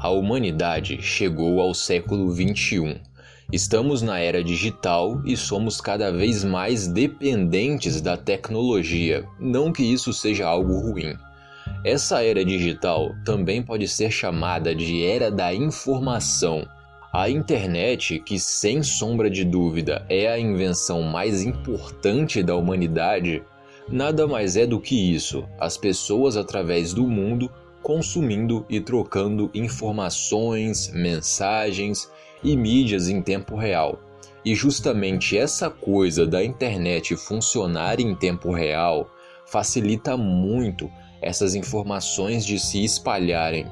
A humanidade chegou ao século 21. Estamos na era digital e somos cada vez mais dependentes da tecnologia. Não que isso seja algo ruim. Essa era digital também pode ser chamada de era da informação. A internet, que sem sombra de dúvida é a invenção mais importante da humanidade, nada mais é do que isso: as pessoas através do mundo consumindo e trocando informações, mensagens e mídias em tempo real. E justamente essa coisa da internet funcionar em tempo real facilita muito essas informações de se espalharem.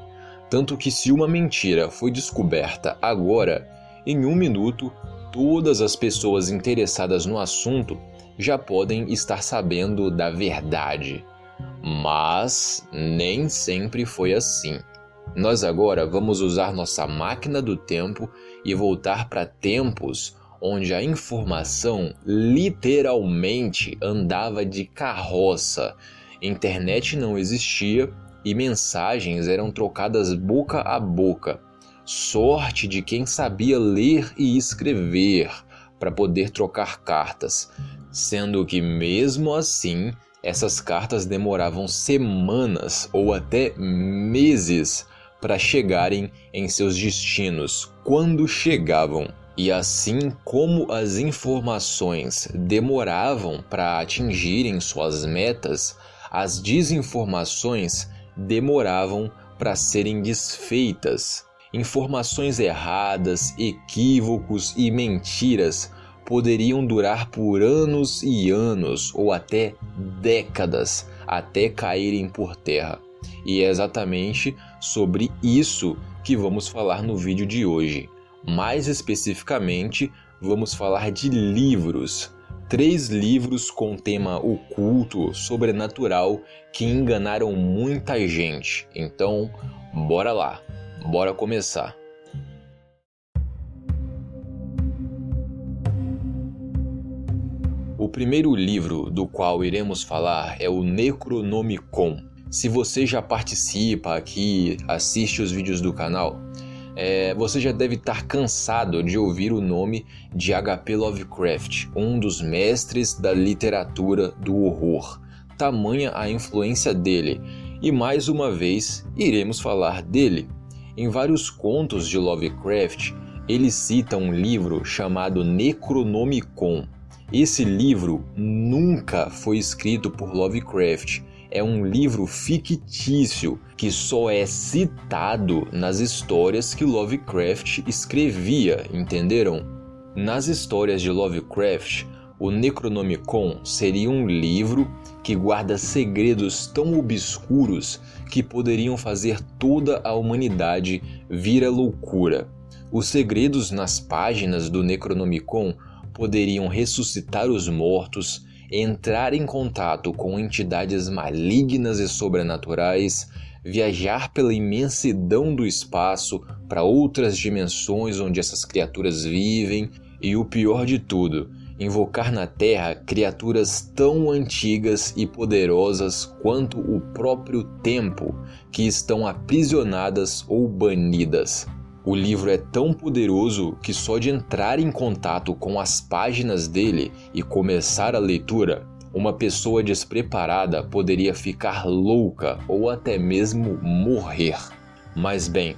Tanto que, se uma mentira foi descoberta agora, em um minuto, todas as pessoas interessadas no assunto já podem estar sabendo da verdade. Mas nem sempre foi assim. Nós agora vamos usar nossa máquina do tempo e voltar para tempos onde a informação literalmente andava de carroça. Internet não existia e mensagens eram trocadas boca a boca. Sorte de quem sabia ler e escrever para poder trocar cartas, sendo que mesmo assim essas cartas demoravam semanas ou até meses para chegarem em seus destinos quando chegavam. E assim como as informações demoravam para atingirem suas metas, as desinformações demoravam para serem desfeitas. Informações erradas, equívocos e mentiras poderiam durar por anos e anos ou até décadas até caírem por terra. E é exatamente sobre isso que vamos falar no vídeo de hoje. Mais especificamente, vamos falar de livros. Três livros com tema oculto, sobrenatural, que enganaram muita gente. Então, bora lá, bora começar. O primeiro livro do qual iremos falar é o Necronomicon. Se você já participa aqui, assiste os vídeos do canal, é, você já deve estar cansado de ouvir o nome de H.P. Lovecraft, um dos mestres da literatura do horror. Tamanha a influência dele, e mais uma vez iremos falar dele. Em vários contos de Lovecraft, ele cita um livro chamado Necronomicon, esse livro nunca foi escrito por Lovecraft. É um livro fictício que só é citado nas histórias que Lovecraft escrevia, entenderam? Nas histórias de Lovecraft, o Necronomicon seria um livro que guarda segredos tão obscuros que poderiam fazer toda a humanidade vir à loucura. Os segredos nas páginas do Necronomicon poderiam ressuscitar os mortos, entrar em contato com entidades malignas e sobrenaturais, viajar pela imensidão do espaço para outras dimensões onde essas criaturas vivem e o pior de tudo, invocar na Terra criaturas tão antigas e poderosas quanto o próprio tempo que estão aprisionadas ou banidas. O livro é tão poderoso que só de entrar em contato com as páginas dele e começar a leitura, uma pessoa despreparada poderia ficar louca ou até mesmo morrer. Mas bem,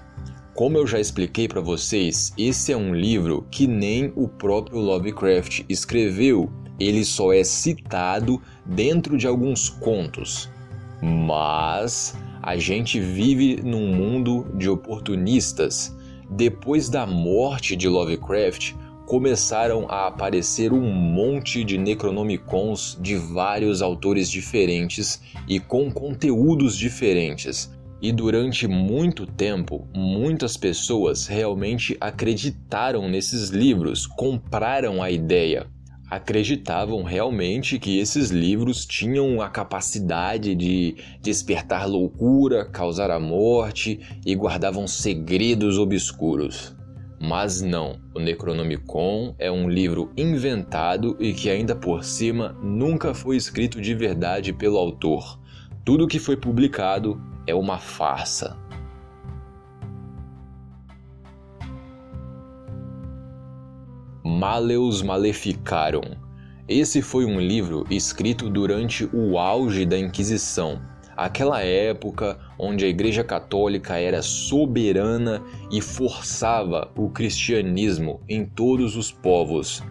como eu já expliquei para vocês, esse é um livro que nem o próprio Lovecraft escreveu, ele só é citado dentro de alguns contos. Mas a gente vive num mundo de oportunistas depois da morte de Lovecraft, começaram a aparecer um monte de Necronomicons de vários autores diferentes e com conteúdos diferentes. E durante muito tempo, muitas pessoas realmente acreditaram nesses livros, compraram a ideia acreditavam realmente que esses livros tinham a capacidade de despertar loucura, causar a morte e guardavam segredos obscuros. Mas não, o Necronomicon é um livro inventado e que ainda por cima nunca foi escrito de verdade pelo autor. Tudo que foi publicado é uma farsa. Maleus Maleficarum. Esse foi um livro escrito durante o auge da Inquisição, aquela época onde a Igreja Católica era soberana e forçava o cristianismo em todos os povos.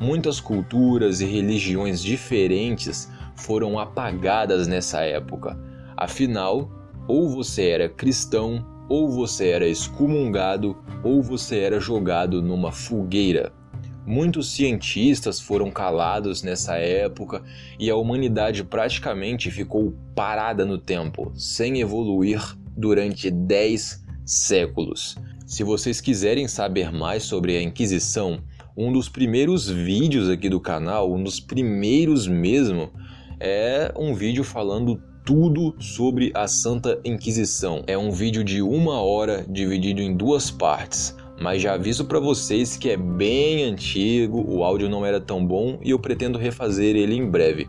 Muitas culturas e religiões diferentes foram apagadas nessa época. Afinal, ou você era cristão, ou você era excomungado, ou você era jogado numa fogueira. Muitos cientistas foram calados nessa época e a humanidade praticamente ficou parada no tempo, sem evoluir durante 10 séculos. Se vocês quiserem saber mais sobre a Inquisição, um dos primeiros vídeos aqui do canal, um dos primeiros mesmo, é um vídeo falando tudo sobre a Santa Inquisição. É um vídeo de uma hora dividido em duas partes mas já aviso para vocês que é bem antigo, o áudio não era tão bom e eu pretendo refazer ele em breve.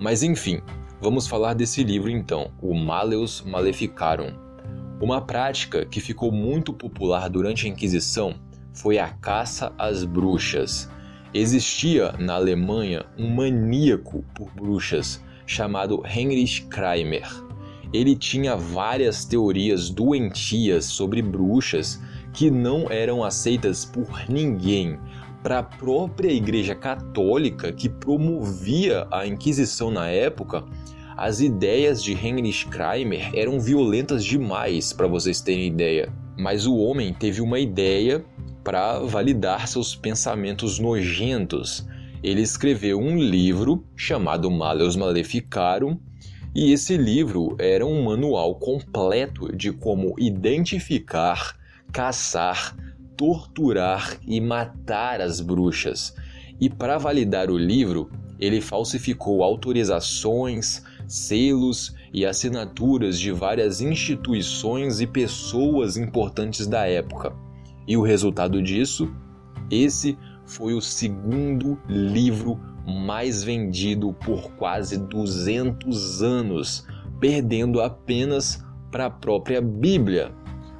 Mas enfim, vamos falar desse livro então, o Maleus Maleficarum. Uma prática que ficou muito popular durante a Inquisição foi a caça às bruxas. Existia na Alemanha um maníaco por bruxas chamado Heinrich Kramer. Ele tinha várias teorias doentias sobre bruxas que não eram aceitas por ninguém. Para a própria Igreja Católica, que promovia a Inquisição na época, as ideias de Heinrich Kramer eram violentas demais, para vocês terem ideia. Mas o homem teve uma ideia para validar seus pensamentos nojentos. Ele escreveu um livro chamado Maleus Maleficarum, e esse livro era um manual completo de como identificar caçar, torturar e matar as bruxas. E para validar o livro, ele falsificou autorizações, selos e assinaturas de várias instituições e pessoas importantes da época. E o resultado disso? Esse foi o segundo livro mais vendido por quase 200 anos, perdendo apenas para a própria Bíblia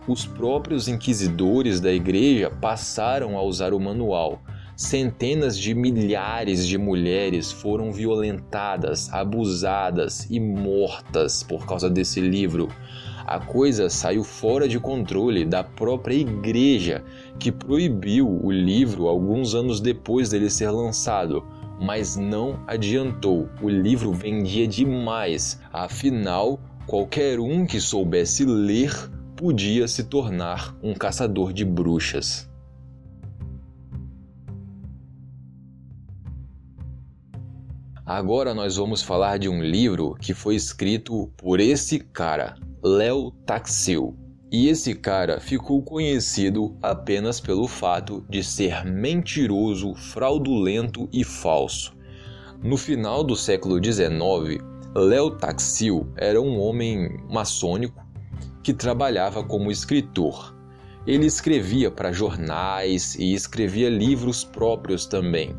os próprios inquisidores da igreja passaram a usar o manual. Centenas de milhares de mulheres foram violentadas, abusadas e mortas por causa desse livro. A coisa saiu fora de controle da própria igreja, que proibiu o livro alguns anos depois dele ser lançado. Mas não adiantou, o livro vendia demais, afinal, qualquer um que soubesse ler podia se tornar um caçador de bruxas. Agora nós vamos falar de um livro que foi escrito por esse cara, Léo Taxil. E esse cara ficou conhecido apenas pelo fato de ser mentiroso, fraudulento e falso. No final do século XIX, Léo Taxil era um homem maçônico que trabalhava como escritor. Ele escrevia para jornais e escrevia livros próprios também.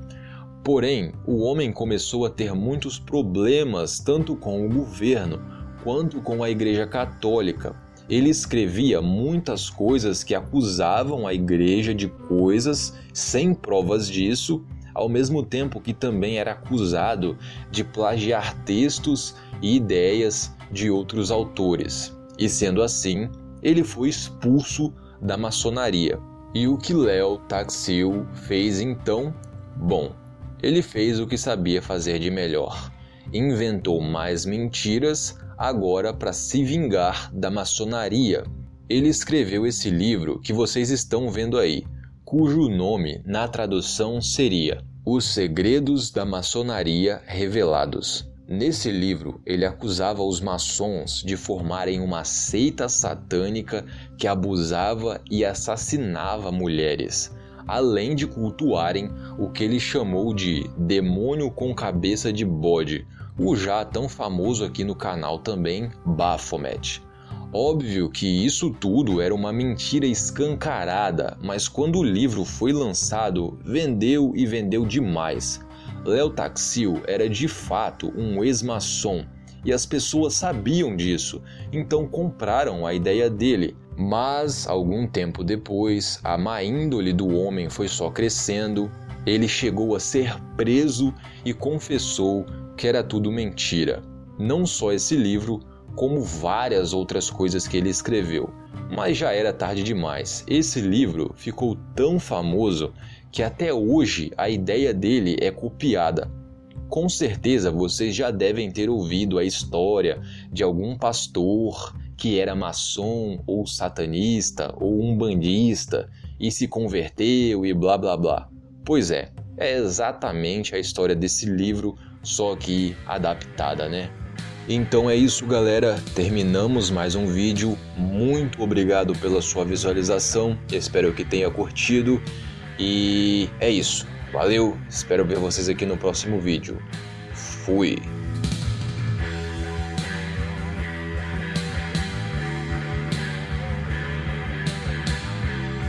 Porém, o homem começou a ter muitos problemas tanto com o governo quanto com a Igreja Católica. Ele escrevia muitas coisas que acusavam a Igreja de coisas sem provas disso, ao mesmo tempo que também era acusado de plagiar textos e ideias de outros autores. E sendo assim, ele foi expulso da maçonaria. E o que Léo Taxil fez então? Bom, ele fez o que sabia fazer de melhor. Inventou mais mentiras agora para se vingar da maçonaria. Ele escreveu esse livro que vocês estão vendo aí, cujo nome na tradução seria Os Segredos da Maçonaria Revelados. Nesse livro, ele acusava os maçons de formarem uma seita satânica que abusava e assassinava mulheres, além de cultuarem o que ele chamou de demônio com cabeça de bode, o já tão famoso aqui no canal também Baphomet. Óbvio que isso tudo era uma mentira escancarada, mas quando o livro foi lançado, vendeu e vendeu demais. Léo Taxil era de fato um ex-maçom e as pessoas sabiam disso, então compraram a ideia dele. Mas, algum tempo depois, a má índole do homem foi só crescendo ele chegou a ser preso e confessou que era tudo mentira. Não só esse livro, como várias outras coisas que ele escreveu. Mas já era tarde demais. Esse livro ficou tão famoso que até hoje a ideia dele é copiada. Com certeza vocês já devem ter ouvido a história de algum pastor que era maçom ou satanista ou umbandista e se converteu e blá blá blá. Pois é, é exatamente a história desse livro, só que adaptada, né? Então é isso, galera. Terminamos mais um vídeo. Muito obrigado pela sua visualização. Espero que tenha curtido. E é isso. Valeu. Espero ver vocês aqui no próximo vídeo. Fui.